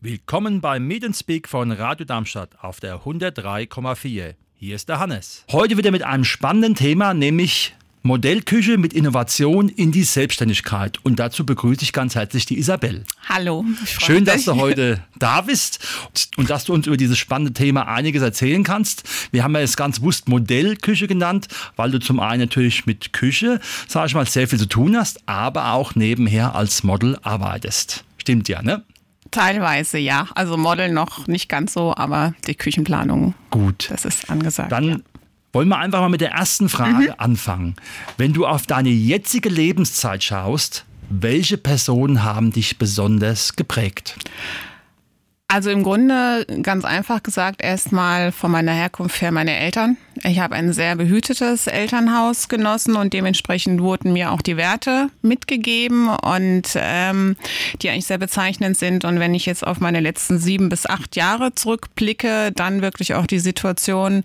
Willkommen beim Meet and Speak von Radio Darmstadt auf der 103,4. Hier ist der Hannes. Heute wieder mit einem spannenden Thema, nämlich Modellküche mit Innovation in die Selbstständigkeit. Und dazu begrüße ich ganz herzlich die Isabel. Hallo. Schön, dass du heute da bist und dass du uns über dieses spannende Thema einiges erzählen kannst. Wir haben ja es ganz bewusst Modellküche genannt, weil du zum einen natürlich mit Küche, sage ich mal, sehr viel zu tun hast, aber auch nebenher als Model arbeitest. Stimmt ja, ne? Teilweise ja. Also Model noch nicht ganz so, aber die Küchenplanung. Gut. Das ist angesagt. Dann ja. wollen wir einfach mal mit der ersten Frage mhm. anfangen. Wenn du auf deine jetzige Lebenszeit schaust, welche Personen haben dich besonders geprägt? Also im Grunde ganz einfach gesagt erstmal von meiner Herkunft her meine Eltern. Ich habe ein sehr behütetes Elternhaus genossen und dementsprechend wurden mir auch die Werte mitgegeben und ähm, die eigentlich sehr bezeichnend sind. Und wenn ich jetzt auf meine letzten sieben bis acht Jahre zurückblicke, dann wirklich auch die Situation,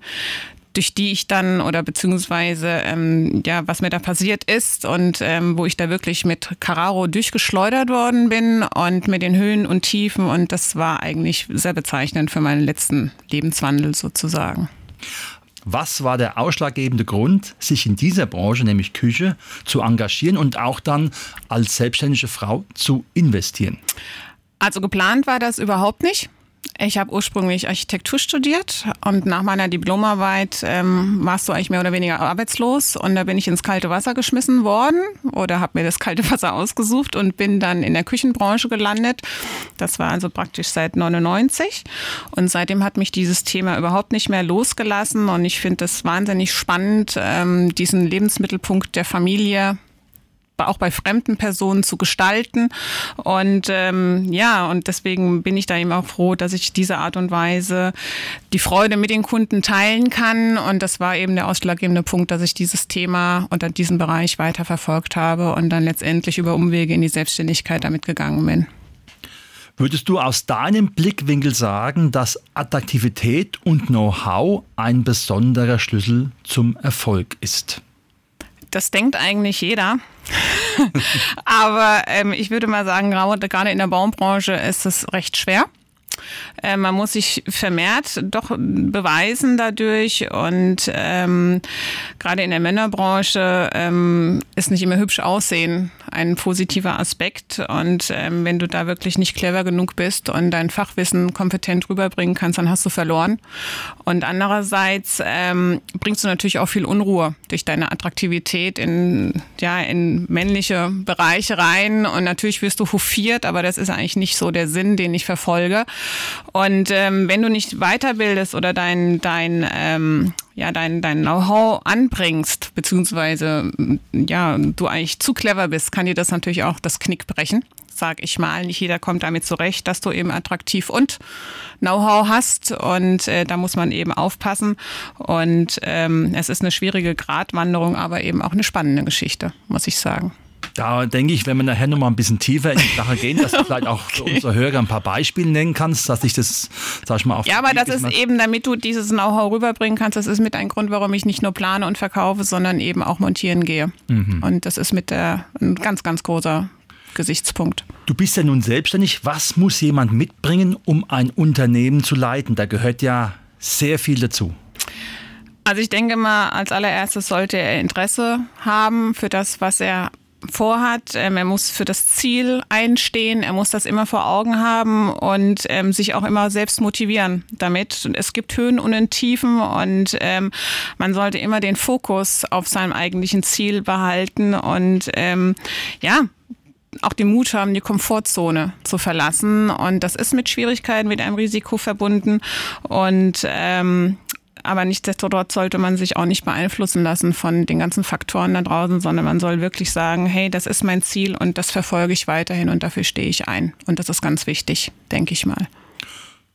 durch die ich dann oder beziehungsweise ähm, ja, was mir da passiert ist und ähm, wo ich da wirklich mit Carraro durchgeschleudert worden bin und mit den Höhen und Tiefen und das war eigentlich sehr bezeichnend für meinen letzten Lebenswandel sozusagen. Was war der ausschlaggebende Grund, sich in dieser Branche, nämlich Küche, zu engagieren und auch dann als selbstständige Frau zu investieren? Also geplant war das überhaupt nicht. Ich habe ursprünglich Architektur studiert und nach meiner Diplomarbeit ähm, warst du eigentlich mehr oder weniger arbeitslos. Und da bin ich ins kalte Wasser geschmissen worden oder habe mir das kalte Wasser ausgesucht und bin dann in der Küchenbranche gelandet. Das war also praktisch seit 99 und seitdem hat mich dieses Thema überhaupt nicht mehr losgelassen. Und ich finde es wahnsinnig spannend, ähm, diesen Lebensmittelpunkt der Familie auch bei fremden Personen zu gestalten. Und ähm, ja, und deswegen bin ich da eben auch froh, dass ich diese Art und Weise die Freude mit den Kunden teilen kann. Und das war eben der ausschlaggebende Punkt, dass ich dieses Thema oder diesen Bereich weiter verfolgt habe und dann letztendlich über Umwege in die Selbstständigkeit damit gegangen bin. Würdest du aus deinem Blickwinkel sagen, dass Attraktivität und Know-how ein besonderer Schlüssel zum Erfolg ist? Das denkt eigentlich jeder. Aber ähm, ich würde mal sagen, gerade in der Baumbranche ist es recht schwer. Äh, man muss sich vermehrt doch beweisen dadurch und ähm, gerade in der Männerbranche ähm, ist nicht immer hübsch aussehen ein positiver Aspekt und ähm, wenn du da wirklich nicht clever genug bist und dein Fachwissen kompetent rüberbringen kannst, dann hast du verloren. Und andererseits ähm, bringst du natürlich auch viel Unruhe durch deine Attraktivität in, ja, in männliche Bereiche rein und natürlich wirst du hofiert, aber das ist eigentlich nicht so der Sinn, den ich verfolge. Und ähm, wenn du nicht weiterbildest oder dein, dein, ähm, ja, dein, dein Know-how anbringst, beziehungsweise ja, du eigentlich zu clever bist, kann dir das natürlich auch das Knick brechen sag ich mal. Nicht jeder kommt damit zurecht, dass du eben attraktiv und Know-how hast und äh, da muss man eben aufpassen. Und ähm, es ist eine schwierige Gratwanderung, aber eben auch eine spannende Geschichte, muss ich sagen. Da denke ich, wenn wir nachher noch mal ein bisschen tiefer in die Sache gehen, dass du vielleicht auch okay. für unsere Hörer ein paar Beispiele nennen kannst, dass ich das, sag ich mal, auf Ja, aber das ist eben, damit du dieses Know-how rüberbringen kannst, das ist mit ein Grund, warum ich nicht nur plane und verkaufe, sondern eben auch montieren gehe. Mhm. Und das ist mit der ein ganz, ganz großer Gesichtspunkt. Du bist ja nun selbstständig. Was muss jemand mitbringen, um ein Unternehmen zu leiten? Da gehört ja sehr viel dazu. Also ich denke mal, als allererstes sollte er Interesse haben für das, was er vorhat. Ähm, er muss für das Ziel einstehen, er muss das immer vor Augen haben und ähm, sich auch immer selbst motivieren damit. Es gibt Höhen und Tiefen und ähm, man sollte immer den Fokus auf seinem eigentlichen Ziel behalten und ähm, ja, auch den Mut haben, die Komfortzone zu verlassen. Und das ist mit Schwierigkeiten, mit einem Risiko verbunden. Und ähm, aber nichtsdestotrotz sollte man sich auch nicht beeinflussen lassen von den ganzen Faktoren da draußen, sondern man soll wirklich sagen, hey, das ist mein Ziel und das verfolge ich weiterhin und dafür stehe ich ein. Und das ist ganz wichtig, denke ich mal.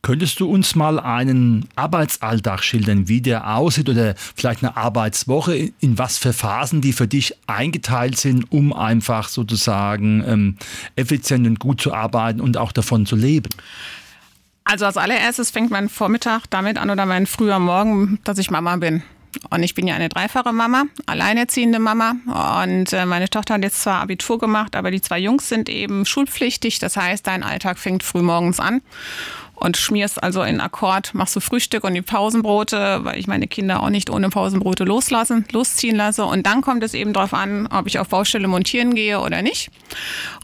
Könntest du uns mal einen Arbeitsalltag schildern, wie der aussieht oder vielleicht eine Arbeitswoche, in was für Phasen die für dich eingeteilt sind, um einfach sozusagen ähm, effizient und gut zu arbeiten und auch davon zu leben? Also als allererstes fängt mein Vormittag damit an oder mein früher Morgen, dass ich Mama bin. Und ich bin ja eine dreifache Mama, alleinerziehende Mama. Und äh, meine Tochter hat jetzt zwar Abitur gemacht, aber die zwei Jungs sind eben schulpflichtig. Das heißt, dein Alltag fängt früh morgens an und schmierst also in Akkord, machst du Frühstück und die Pausenbrote, weil ich meine Kinder auch nicht ohne Pausenbrote loslassen, losziehen lasse. Und dann kommt es eben darauf an, ob ich auf Baustelle montieren gehe oder nicht.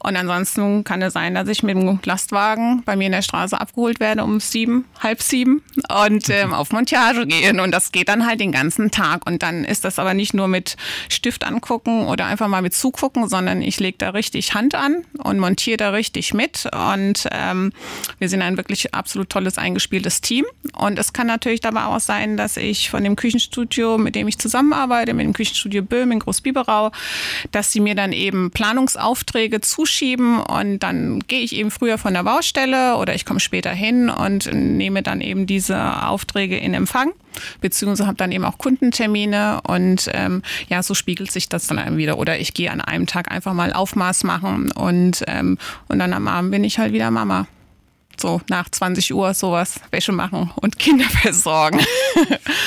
Und ansonsten kann es sein, dass ich mit dem Lastwagen bei mir in der Straße abgeholt werde um sieben, halb sieben und ähm, auf Montage gehen. Und das geht dann halt den ganzen Tag. Und dann ist das aber nicht nur mit Stift angucken oder einfach mal mit zugucken, sondern ich lege da richtig Hand an und montiere da richtig mit. Und ähm, wir sind ein wirklich absolut tolles eingespieltes Team. Und es kann natürlich dabei auch sein, dass ich von dem Küchenstudio, mit dem ich zusammenarbeite, mit dem Küchenstudio Böhm in Großbiberau, dass sie mir dann eben Planungsaufträge zuschieben und dann gehe ich eben früher von der Baustelle oder ich komme später hin und nehme dann eben diese Aufträge in Empfang beziehungsweise habe dann eben auch Kundentermine und ähm, ja, so spiegelt sich das dann wieder. Oder ich gehe an einem Tag einfach mal Aufmaß machen und, ähm, und dann am Abend bin ich halt wieder Mama so nach 20 Uhr sowas, Wäsche machen und Kinder versorgen.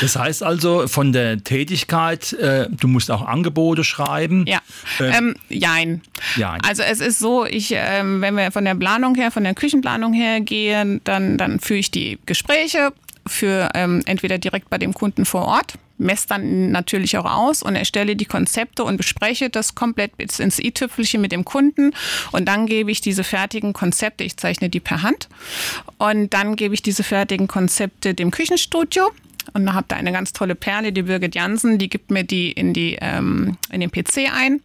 Das heißt also von der Tätigkeit, äh, du musst auch Angebote schreiben. Ja, ähm, ähm, jein. jein. Also es ist so, ich, ähm, wenn wir von der Planung her, von der Küchenplanung her gehen, dann, dann führe ich die Gespräche für ähm, entweder direkt bei dem Kunden vor Ort messe dann natürlich auch aus und erstelle die Konzepte und bespreche das komplett bis ins i-Tüpfelchen mit dem Kunden. Und dann gebe ich diese fertigen Konzepte, ich zeichne die per Hand. Und dann gebe ich diese fertigen Konzepte dem Küchenstudio. Und da habt ihr eine ganz tolle Perle, die Birgit Jansen, die gibt mir die in, die, ähm, in den PC ein.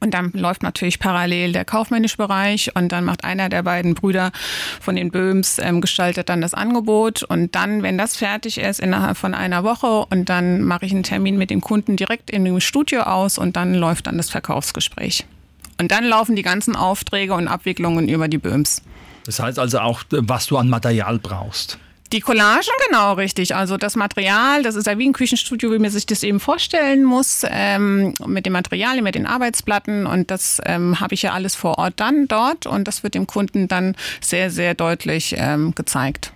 Und dann läuft natürlich parallel der kaufmännische Bereich und dann macht einer der beiden Brüder von den Böhms, ähm, gestaltet dann das Angebot und dann, wenn das fertig ist, innerhalb von einer Woche und dann mache ich einen Termin mit dem Kunden direkt in dem Studio aus und dann läuft dann das Verkaufsgespräch. Und dann laufen die ganzen Aufträge und Abwicklungen über die Böhms. Das heißt also auch, was du an Material brauchst. Die Collagen, genau, richtig. Also das Material, das ist ja wie ein Küchenstudio, wie man sich das eben vorstellen muss, ähm, mit dem Material, mit den Arbeitsplatten. Und das ähm, habe ich ja alles vor Ort dann dort und das wird dem Kunden dann sehr, sehr deutlich ähm, gezeigt.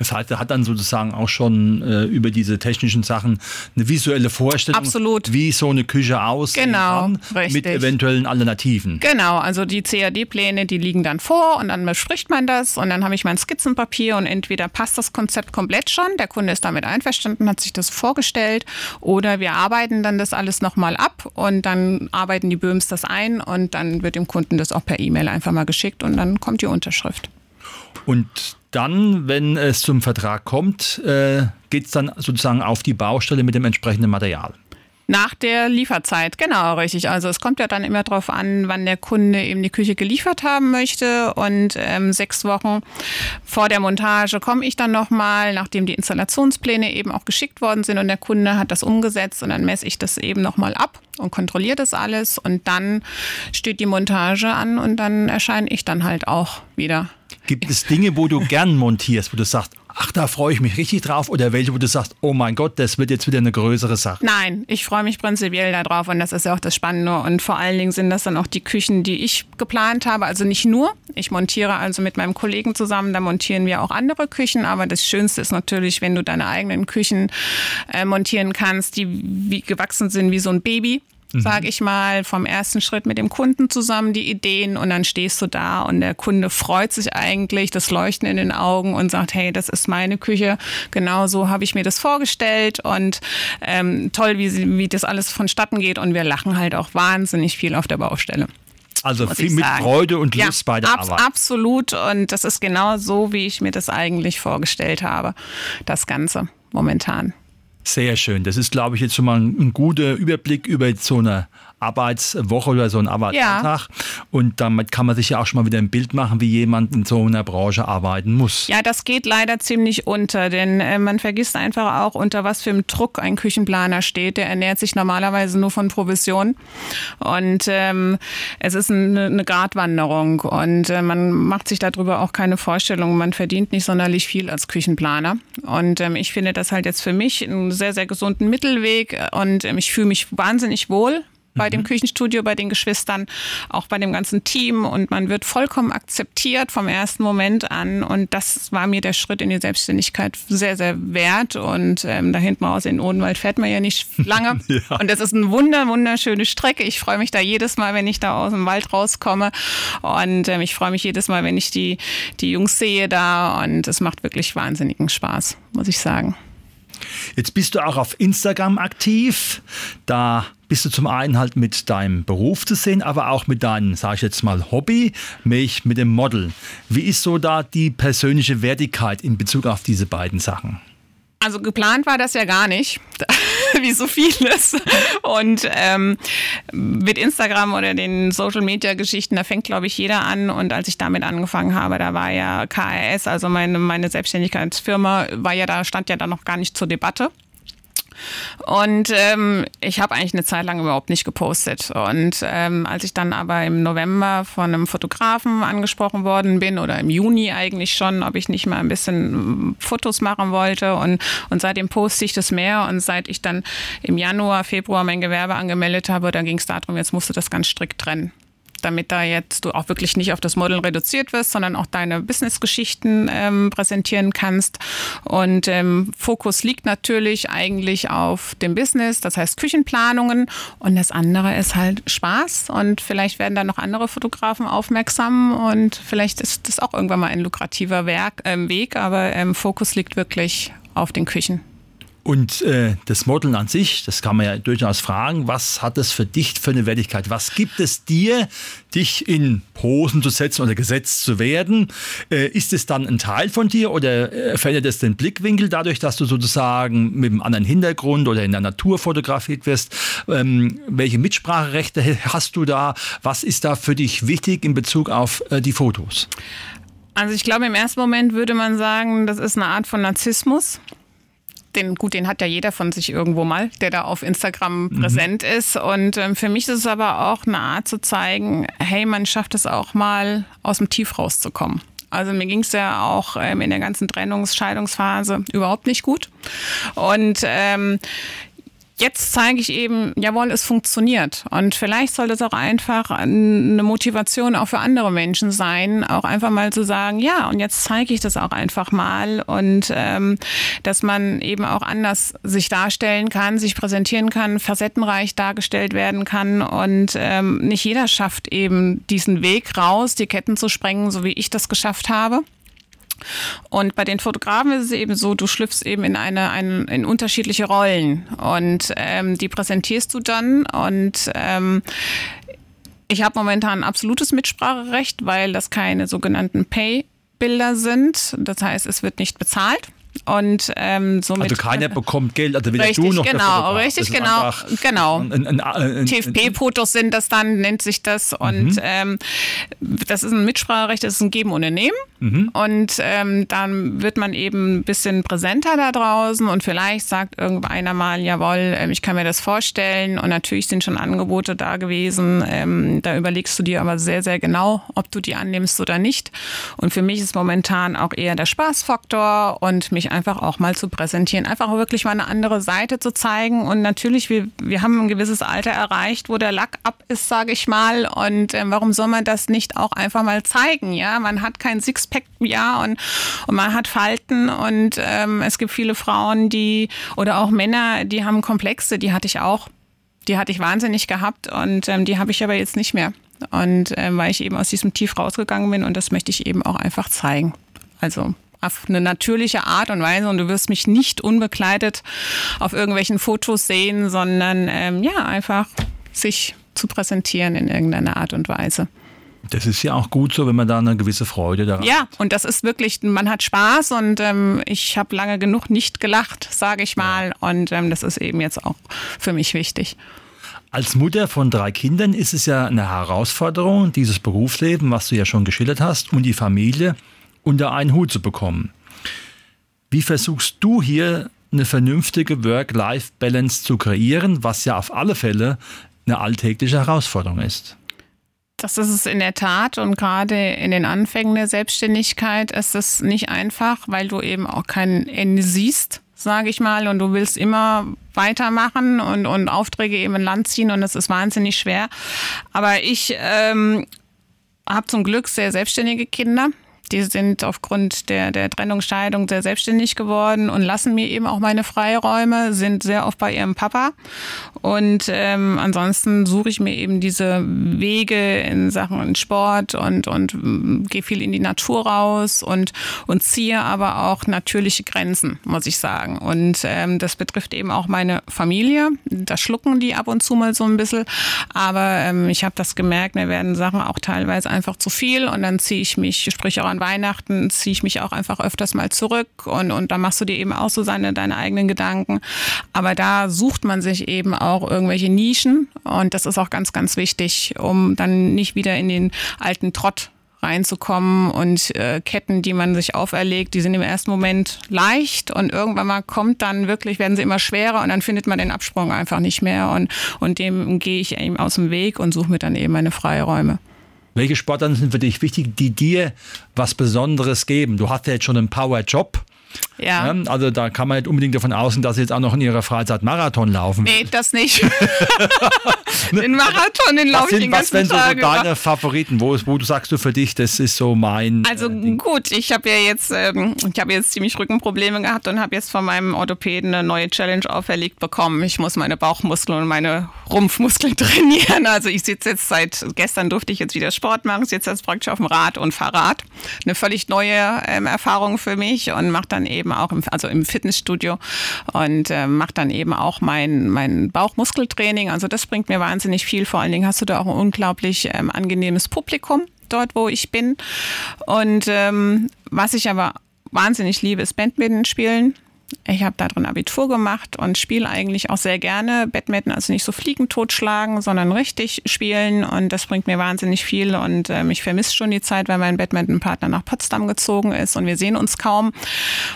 Das heißt, er hat dann sozusagen auch schon äh, über diese technischen Sachen eine visuelle Vorstellung, Absolut. wie so eine Küche aussehen genau, kann, richtig. mit eventuellen Alternativen. Genau, also die CAD-Pläne, die liegen dann vor und dann bespricht man das und dann habe ich mein Skizzenpapier und entweder passt das Konzept komplett schon, der Kunde ist damit einverstanden, hat sich das vorgestellt oder wir arbeiten dann das alles nochmal ab und dann arbeiten die Böhms das ein und dann wird dem Kunden das auch per E-Mail einfach mal geschickt und dann kommt die Unterschrift. Und dann, wenn es zum Vertrag kommt, äh, geht es dann sozusagen auf die Baustelle mit dem entsprechenden Material. Nach der Lieferzeit, genau, richtig. Also es kommt ja dann immer darauf an, wann der Kunde eben die Küche geliefert haben möchte. Und ähm, sechs Wochen vor der Montage komme ich dann nochmal, nachdem die Installationspläne eben auch geschickt worden sind und der Kunde hat das umgesetzt und dann messe ich das eben nochmal ab und kontrolliere das alles. Und dann steht die Montage an und dann erscheine ich dann halt auch wieder Gibt es Dinge, wo du gern montierst, wo du sagst, ach, da freue ich mich richtig drauf? Oder welche, wo du sagst, oh mein Gott, das wird jetzt wieder eine größere Sache? Nein, ich freue mich prinzipiell darauf und das ist ja auch das Spannende. Und vor allen Dingen sind das dann auch die Küchen, die ich geplant habe. Also nicht nur. Ich montiere also mit meinem Kollegen zusammen, da montieren wir auch andere Küchen. Aber das Schönste ist natürlich, wenn du deine eigenen Küchen äh, montieren kannst, die wie gewachsen sind wie so ein Baby mhm. sage ich mal, vom ersten Schritt mit dem Kunden zusammen die Ideen und dann stehst du da und der Kunde freut sich eigentlich, das Leuchten in den Augen und sagt, hey, das ist meine Küche, genau so habe ich mir das vorgestellt und ähm, toll, wie, wie das alles vonstatten geht und wir lachen halt auch wahnsinnig viel auf der Baustelle. Also viel mit Freude und Lust ja, bei der ab, Arbeit. Absolut und das ist genau so, wie ich mir das eigentlich vorgestellt habe, das Ganze momentan. Sehr schön. Das ist, glaube ich, jetzt schon mal ein, guter Überblick über so eine Arbeitswoche oder so einen Arbeitsalltag. Ja. Und damit kann man sich ja auch schon mal wieder ein Bild machen, wie jemand in so einer Branche arbeiten muss. Ja, das geht leider ziemlich unter, denn äh, man vergisst einfach auch, unter was für einem Druck ein Küchenplaner steht. Der ernährt sich normalerweise nur von Provision. Und ähm, es ist eine, eine Gratwanderung. Und äh, man macht sich darüber auch keine Vorstellung. Man verdient nicht sonderlich viel als Küchenplaner. Und ähm, ich finde das halt jetzt für mich einen sehr, sehr gesunden Mittelweg. Und ähm, ich fühle mich wahnsinnig wohl bei mhm. dem Küchenstudio, bei den Geschwistern, auch bei dem ganzen Team und man wird vollkommen akzeptiert vom ersten Moment an und das war mir der Schritt in die Selbstständigkeit sehr, sehr wert und ähm, da hinten raus in Odenwald fährt man ja nicht lange ja. und das ist eine wunder, wunderschöne Strecke. Ich freue mich da jedes Mal, wenn ich da aus dem Wald rauskomme und ähm, ich freue mich jedes Mal, wenn ich die, die Jungs sehe da und es macht wirklich wahnsinnigen Spaß, muss ich sagen. Jetzt bist du auch auf Instagram aktiv. Da bist du zum einen halt mit deinem Beruf zu sehen, aber auch mit deinem, sage ich jetzt mal, Hobby, mich mit dem Model. Wie ist so da die persönliche Wertigkeit in Bezug auf diese beiden Sachen? Also geplant war das ja gar nicht, wie so vieles. Und ähm, mit Instagram oder den Social-Media-Geschichten, da fängt, glaube ich, jeder an. Und als ich damit angefangen habe, da war ja KRS, also meine, meine Selbstständigkeitsfirma, war ja da, stand ja da noch gar nicht zur Debatte. Und ähm, ich habe eigentlich eine Zeit lang überhaupt nicht gepostet. Und ähm, als ich dann aber im November von einem Fotografen angesprochen worden bin oder im Juni eigentlich schon, ob ich nicht mal ein bisschen Fotos machen wollte und, und seitdem poste ich das mehr und seit ich dann im Januar, Februar mein Gewerbe angemeldet habe, dann ging es darum, jetzt musst du das ganz strikt trennen damit da jetzt du auch wirklich nicht auf das Model reduziert wirst, sondern auch deine Business-Geschichten ähm, präsentieren kannst. Und ähm, Fokus liegt natürlich eigentlich auf dem Business, das heißt Küchenplanungen. Und das andere ist halt Spaß. Und vielleicht werden dann noch andere Fotografen aufmerksam und vielleicht ist das auch irgendwann mal ein lukrativer Werk, äh, Weg. Aber ähm, Fokus liegt wirklich auf den Küchen. Und äh, das Modeln an sich, das kann man ja durchaus fragen, was hat das für dich für eine Wertigkeit? Was gibt es dir, dich in Posen zu setzen oder gesetzt zu werden? Äh, ist es dann ein Teil von dir oder äh, verändert es den Blickwinkel dadurch, dass du sozusagen mit einem anderen Hintergrund oder in der Natur fotografiert wirst? Ähm, welche Mitspracherechte hast du da? Was ist da für dich wichtig in Bezug auf äh, die Fotos? Also ich glaube, im ersten Moment würde man sagen, das ist eine Art von Narzissmus den, gut, den hat ja jeder von sich irgendwo mal, der da auf Instagram mhm. präsent ist. Und ähm, für mich ist es aber auch eine Art zu zeigen, hey, man schafft es auch mal aus dem Tief rauszukommen. Also mir ging es ja auch ähm, in der ganzen Trennungs-, Scheidungsphase überhaupt nicht gut. Und ähm, jetzt zeige ich eben, jawohl, es funktioniert. Und vielleicht soll das auch einfach eine Motivation auch für andere Menschen sein, auch einfach mal zu sagen, ja, und jetzt zeige ich das auch einfach mal und ähm, dass man eben auch anders sich darstellen kann, sich präsentieren kann, facettenreich dargestellt werden kann und ähm, nicht jeder schafft eben diesen Weg raus, die Ketten zu sprengen, so wie ich das geschafft habe. Und bei den Fotografen ist es eben so, du schlüpfst eben in eine, ein, in unterschiedliche Rollen und ähm, die präsentierst du dann und ähm, ich habe momentan absolutes Mitspracherecht, weil das keine sogenannten Pay-Bilder sind. Das heißt, es wird nicht bezahlt. Und ähm, somit. Also keiner bekommt Geld, also weder richtig, du noch genau, der Richtig, genau, genau. TFP-Fotos sind das dann, nennt sich das. Und mhm. ähm, das ist ein Mitspracherecht, das ist ein Geben ein Nehmen. Mhm. Und ähm, dann wird man eben ein bisschen präsenter da draußen und vielleicht sagt irgendeiner mal, jawohl, ähm, ich kann mir das vorstellen. Und natürlich sind schon Angebote da gewesen. Ähm, da überlegst du dir aber sehr, sehr genau, ob du die annimmst oder nicht. Und für mich ist momentan auch eher der Spaßfaktor und mich einfach auch mal zu präsentieren. Einfach wirklich mal eine andere Seite zu zeigen. Und natürlich, wir, wir haben ein gewisses Alter erreicht, wo der Lack ab ist, sage ich mal. Und äh, warum soll man das nicht auch einfach mal zeigen? Ja, man hat kein Sixpack ja und, und man hat Falten und ähm, es gibt viele Frauen, die oder auch Männer, die haben Komplexe, die hatte ich auch. Die hatte ich wahnsinnig gehabt und ähm, die habe ich aber jetzt nicht mehr. Und äh, weil ich eben aus diesem Tief rausgegangen bin und das möchte ich eben auch einfach zeigen. Also auf eine natürliche Art und Weise und du wirst mich nicht unbekleidet auf irgendwelchen Fotos sehen, sondern ähm, ja, einfach sich zu präsentieren in irgendeiner Art und Weise. Das ist ja auch gut so, wenn man da eine gewisse Freude daran ja, hat. Ja, und das ist wirklich, man hat Spaß und ähm, ich habe lange genug nicht gelacht, sage ich mal. Ja. Und ähm, das ist eben jetzt auch für mich wichtig. Als Mutter von drei Kindern ist es ja eine Herausforderung, dieses Berufsleben, was du ja schon geschildert hast, und die Familie unter einen Hut zu bekommen. Wie versuchst du hier eine vernünftige Work-Life-Balance zu kreieren, was ja auf alle Fälle eine alltägliche Herausforderung ist? Das ist es in der Tat und gerade in den Anfängen der Selbstständigkeit ist es nicht einfach, weil du eben auch kein Ende siehst sage ich mal, und du willst immer weitermachen und, und Aufträge eben in Land ziehen und das ist wahnsinnig schwer. Aber ich ähm, habe zum Glück sehr selbstständige Kinder. Die sind aufgrund der, der Trennungsscheidung sehr selbstständig geworden und lassen mir eben auch meine Freiräume, sind sehr oft bei ihrem Papa. Und ähm, ansonsten suche ich mir eben diese Wege in Sachen Sport und, und mm, gehe viel in die Natur raus und, und ziehe aber auch natürliche Grenzen, muss ich sagen. Und ähm, das betrifft eben auch meine Familie. Da schlucken die ab und zu mal so ein bisschen. Aber ähm, ich habe das gemerkt, mir werden Sachen auch teilweise einfach zu viel und dann ziehe ich mich, sprich auch an Weihnachten, ziehe ich mich auch einfach öfters mal zurück und, und da machst du dir eben auch so seine, deine eigenen Gedanken. Aber da sucht man sich eben auch irgendwelche Nischen und das ist auch ganz, ganz wichtig, um dann nicht wieder in den alten Trott reinzukommen und äh, Ketten, die man sich auferlegt, die sind im ersten Moment leicht und irgendwann mal kommt dann wirklich, werden sie immer schwerer und dann findet man den Absprung einfach nicht mehr und, und dem gehe ich eben aus dem Weg und suche mir dann eben meine Freiräume. Welche Sportarten sind für dich wichtig, die dir was Besonderes geben? Du hast ja jetzt schon einen Power-Job. Ja. ja. Also da kann man nicht unbedingt davon ausgehen, dass Sie jetzt auch noch in Ihrer Freizeit Marathon laufen. Nee, das nicht. den Marathon, den laufe ich den ganzen Was wären so deine Favoriten, wo, wo du sagst du für dich, das ist so mein. Also äh, gut, ich habe ja jetzt, ähm, ich habe jetzt ziemlich Rückenprobleme gehabt und habe jetzt von meinem Orthopäden eine neue Challenge auferlegt bekommen. Ich muss meine Bauchmuskeln und meine Rumpfmuskeln trainieren. Also ich sitze jetzt seit gestern durfte ich jetzt wieder Sport machen, sitze jetzt praktisch auf dem Rad und Fahrrad. Eine völlig neue ähm, Erfahrung für mich und mache dann eben auch im, also im Fitnessstudio und äh, mache dann eben auch mein, mein Bauchmuskeltraining. Also das bringt mir wahnsinnig viel. Vor allen Dingen hast du da auch ein unglaublich ähm, angenehmes Publikum dort, wo ich bin. Und ähm, was ich aber wahnsinnig liebe, ist Badminton spielen. Ich habe da drin Abitur gemacht und spiele eigentlich auch sehr gerne. Badminton, also nicht so fliegen totschlagen, sondern richtig spielen. Und das bringt mir wahnsinnig viel. Und ähm, ich vermisse schon die Zeit, weil mein Badminton-Partner nach Potsdam gezogen ist und wir sehen uns kaum.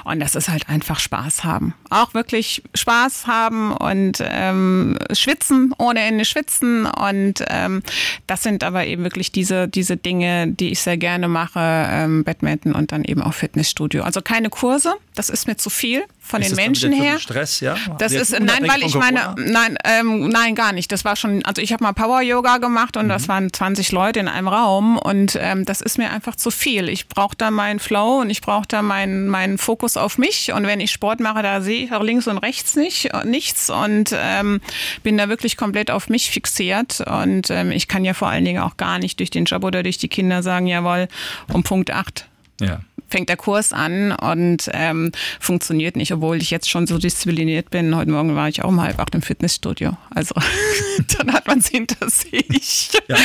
Und das ist halt einfach Spaß haben. Auch wirklich Spaß haben und ähm, schwitzen, ohne Ende schwitzen. Und ähm, das sind aber eben wirklich diese, diese Dinge, die ich sehr gerne mache, ähm, Badminton und dann eben auch Fitnessstudio. Also keine Kurse, das ist mir zu viel von ist den Menschen her. Stress, ja? Das ist nein, weil ich meine, nein, ähm, nein, gar nicht. Das war schon, also ich habe mal Power Yoga gemacht und mhm. das waren 20 Leute in einem Raum und ähm, das ist mir einfach zu viel. Ich brauche da meinen Flow und ich brauche da meinen meinen Fokus auf mich und wenn ich Sport mache, da sehe ich auch links und rechts nicht nichts und ähm, bin da wirklich komplett auf mich fixiert und ähm, ich kann ja vor allen Dingen auch gar nicht durch den Job oder durch die Kinder sagen, jawohl, um Punkt 8 ja. Fängt der Kurs an und ähm, funktioniert nicht, obwohl ich jetzt schon so diszipliniert bin. Heute Morgen war ich auch um halb acht im Fitnessstudio. Also dann hat man es hinter sich. Ja,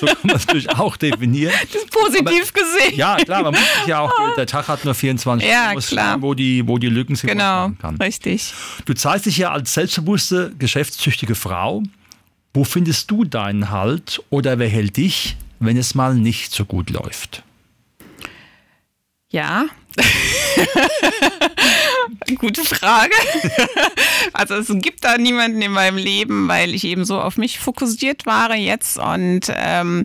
so kann man es natürlich auch definieren. Das ist positiv Aber, gesehen. Ja, klar, man muss sich ja auch, der Tag hat nur 24 ja, Stunden, klar. wo die, wo die Lücken sind. Genau, richtig. Du zeigst dich ja als selbstbewusste, geschäftstüchtige Frau. Wo findest du deinen Halt oder wer hält dich, wenn es mal nicht so gut läuft? Ja. Gute Frage. also es gibt da niemanden in meinem Leben, weil ich eben so auf mich fokussiert war jetzt und ähm,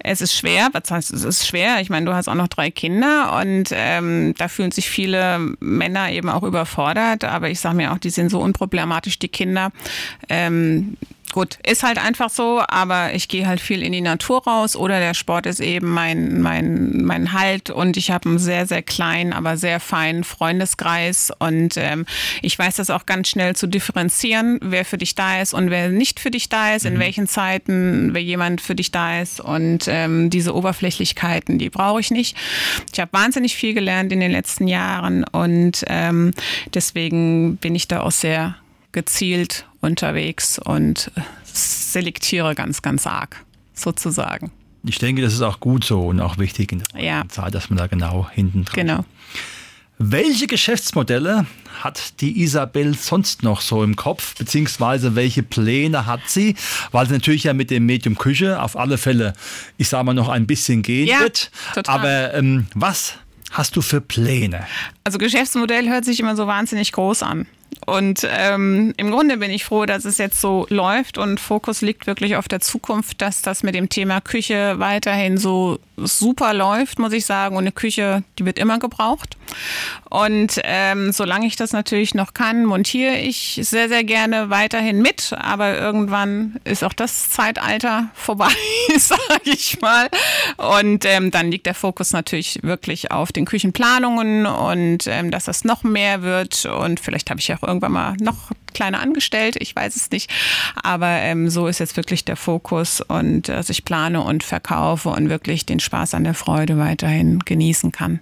es ist schwer. Was heißt, es ist schwer? Ich meine, du hast auch noch drei Kinder und ähm, da fühlen sich viele Männer eben auch überfordert. Aber ich sage mir auch, die sind so unproblematisch, die Kinder. Ähm, gut, ist halt einfach so, aber ich gehe halt viel in die Natur raus oder der Sport ist eben mein, mein, mein Halt und ich habe einen sehr, sehr kleinen, aber sehr feinen Freundeskreis und ähm, ich weiß das auch ganz schnell zu differenzieren, wer für dich da ist und wer nicht für dich da ist, mhm. in welchen Zeiten, wer jemand für dich da ist und ähm, diese Oberflächlichkeiten, die brauche ich nicht. Ich habe wahnsinnig viel gelernt in den letzten Jahren und ähm, deswegen bin ich da auch sehr gezielt unterwegs und selektiere ganz, ganz arg, sozusagen. Ich denke, das ist auch gut so und auch wichtig in der ja. Zeit, dass man da genau hinten drin Genau. Welche Geschäftsmodelle hat die Isabel sonst noch so im Kopf, beziehungsweise welche Pläne hat sie? Weil sie natürlich ja mit dem Medium Küche auf alle Fälle, ich sage mal, noch ein bisschen gehen ja, wird. Total. Aber ähm, was hast du für Pläne? Also Geschäftsmodell hört sich immer so wahnsinnig groß an. Und ähm, im Grunde bin ich froh, dass es jetzt so läuft und Fokus liegt wirklich auf der Zukunft, dass das mit dem Thema Küche weiterhin so super läuft, muss ich sagen. Und eine Küche, die wird immer gebraucht. Und ähm, solange ich das natürlich noch kann, montiere ich sehr, sehr gerne weiterhin mit. Aber irgendwann ist auch das Zeitalter vorbei, sage ich mal. Und ähm, dann liegt der Fokus natürlich wirklich auf den Küchenplanungen und ähm, dass das noch mehr wird. Und vielleicht habe ich auch irgendwann mal noch kleine Angestellte, ich weiß es nicht. Aber ähm, so ist jetzt wirklich der Fokus und dass ich plane und verkaufe und wirklich den Spaß an der Freude weiterhin genießen kann.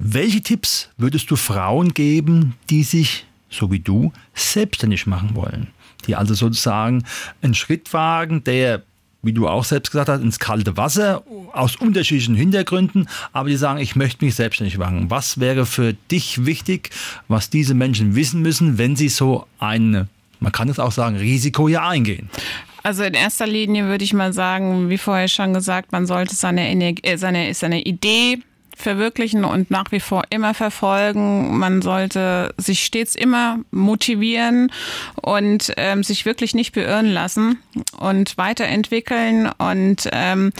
Welche Tipps würdest du Frauen geben, die sich, so wie du, selbstständig machen wollen? Die also sozusagen einen Schritt wagen, der wie du auch selbst gesagt hast, ins kalte Wasser aus unterschiedlichen Hintergründen, aber die sagen, ich möchte mich selbstständig machen. Was wäre für dich wichtig, was diese Menschen wissen müssen, wenn sie so ein, man kann es auch sagen, Risiko hier eingehen? Also in erster Linie würde ich mal sagen, wie vorher schon gesagt, man sollte seine, Energie, äh, seine, seine Idee verwirklichen und nach wie vor immer verfolgen. Man sollte sich stets immer motivieren und ähm, sich wirklich nicht beirren lassen und weiterentwickeln und ähm,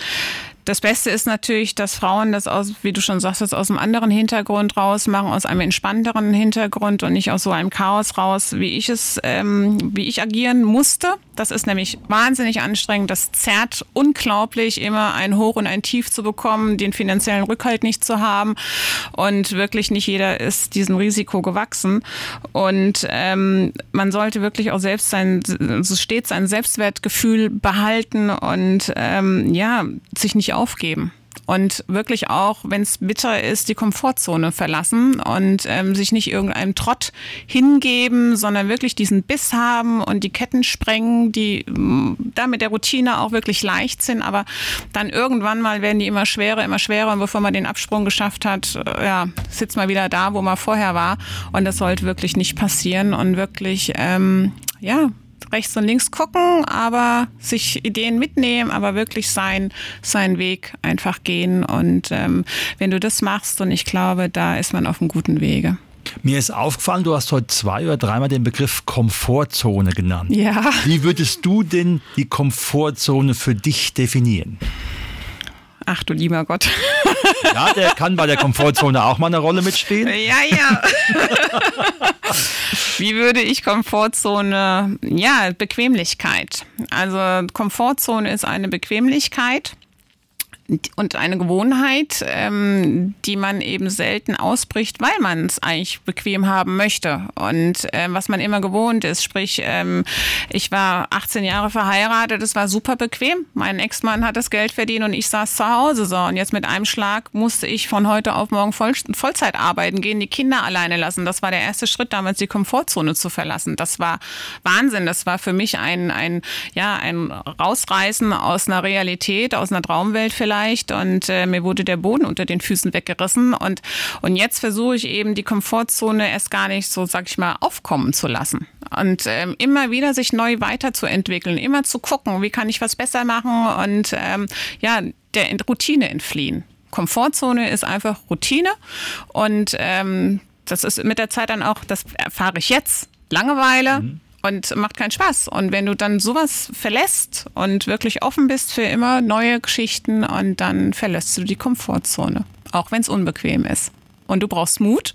das Beste ist natürlich, dass Frauen das aus, wie du schon sagst, aus einem anderen Hintergrund raus machen, aus einem entspannteren Hintergrund und nicht aus so einem Chaos raus, wie ich es, ähm, wie ich agieren musste. Das ist nämlich wahnsinnig anstrengend. Das zerrt unglaublich, immer ein Hoch und ein Tief zu bekommen, den finanziellen Rückhalt nicht zu haben. Und wirklich nicht jeder ist diesem Risiko gewachsen. Und ähm, man sollte wirklich auch selbst sein, so stets sein Selbstwertgefühl behalten und ähm, ja, sich nicht aufgeben. Und wirklich auch, wenn es bitter ist, die Komfortzone verlassen und ähm, sich nicht irgendeinem Trott hingeben, sondern wirklich diesen Biss haben und die Ketten sprengen, die mm, da mit der Routine auch wirklich leicht sind, aber dann irgendwann mal werden die immer schwerer, immer schwerer. Und bevor man den Absprung geschafft hat, äh, ja, sitzt man wieder da, wo man vorher war. Und das sollte wirklich nicht passieren. Und wirklich, ähm, ja, rechts und links gucken, aber sich Ideen mitnehmen, aber wirklich sein, seinen Weg einfach gehen. Und ähm, wenn du das machst, und ich glaube, da ist man auf einem guten Wege. Mir ist aufgefallen, du hast heute zwei oder dreimal den Begriff Komfortzone genannt. Ja. Wie würdest du denn die Komfortzone für dich definieren? Ach du lieber Gott. Ja, der kann bei der Komfortzone auch mal eine Rolle mitspielen. Ja, ja. Wie würde ich Komfortzone? Ja, Bequemlichkeit. Also Komfortzone ist eine Bequemlichkeit und eine Gewohnheit, ähm, die man eben selten ausbricht, weil man es eigentlich bequem haben möchte. Und ähm, was man immer gewohnt ist, sprich, ähm, ich war 18 Jahre verheiratet, es war super bequem. Mein Ex-Mann hat das Geld verdient und ich saß zu Hause so. Und jetzt mit einem Schlag musste ich von heute auf morgen Voll Vollzeit arbeiten gehen, die Kinder alleine lassen. Das war der erste Schritt damals, die Komfortzone zu verlassen. Das war Wahnsinn. Das war für mich ein, ein, ja, ein Rausreißen aus einer Realität, aus einer Traumwelt vielleicht vielleicht und äh, mir wurde der Boden unter den Füßen weggerissen und, und jetzt versuche ich eben die Komfortzone erst gar nicht so, sag ich mal, aufkommen zu lassen und ähm, immer wieder sich neu weiterzuentwickeln, immer zu gucken, wie kann ich was besser machen und ähm, ja, der Routine entfliehen. Komfortzone ist einfach Routine und ähm, das ist mit der Zeit dann auch, das erfahre ich jetzt, Langeweile. Mhm und macht keinen Spaß. Und wenn du dann sowas verlässt und wirklich offen bist für immer neue Geschichten und dann verlässt du die Komfortzone, auch wenn es unbequem ist. Und du brauchst Mut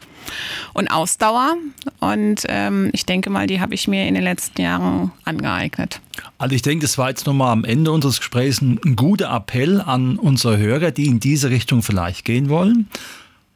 und Ausdauer. Und ähm, ich denke mal, die habe ich mir in den letzten Jahren angeeignet. Also ich denke, das war jetzt nochmal am Ende unseres Gesprächs ein, ein guter Appell an unsere Hörer, die in diese Richtung vielleicht gehen wollen.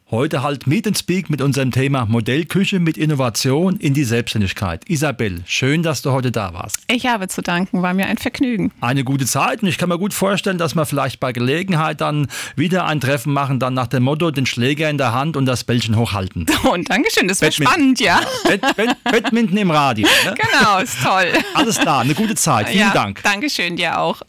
Heute halt Meet and Speak mit unserem Thema Modellküche mit Innovation in die Selbstständigkeit. Isabel, schön, dass du heute da warst. Ich habe zu danken, war mir ein Vergnügen. Eine gute Zeit und ich kann mir gut vorstellen, dass wir vielleicht bei Gelegenheit dann wieder ein Treffen machen, dann nach dem Motto, den Schläger in der Hand und das Bällchen hochhalten. Und Dankeschön, das wäre spannend, ja. ja. Badminton im Radio. Ne? Genau, ist toll. Alles klar, eine gute Zeit. Vielen ja, Dank. Dankeschön, dir auch.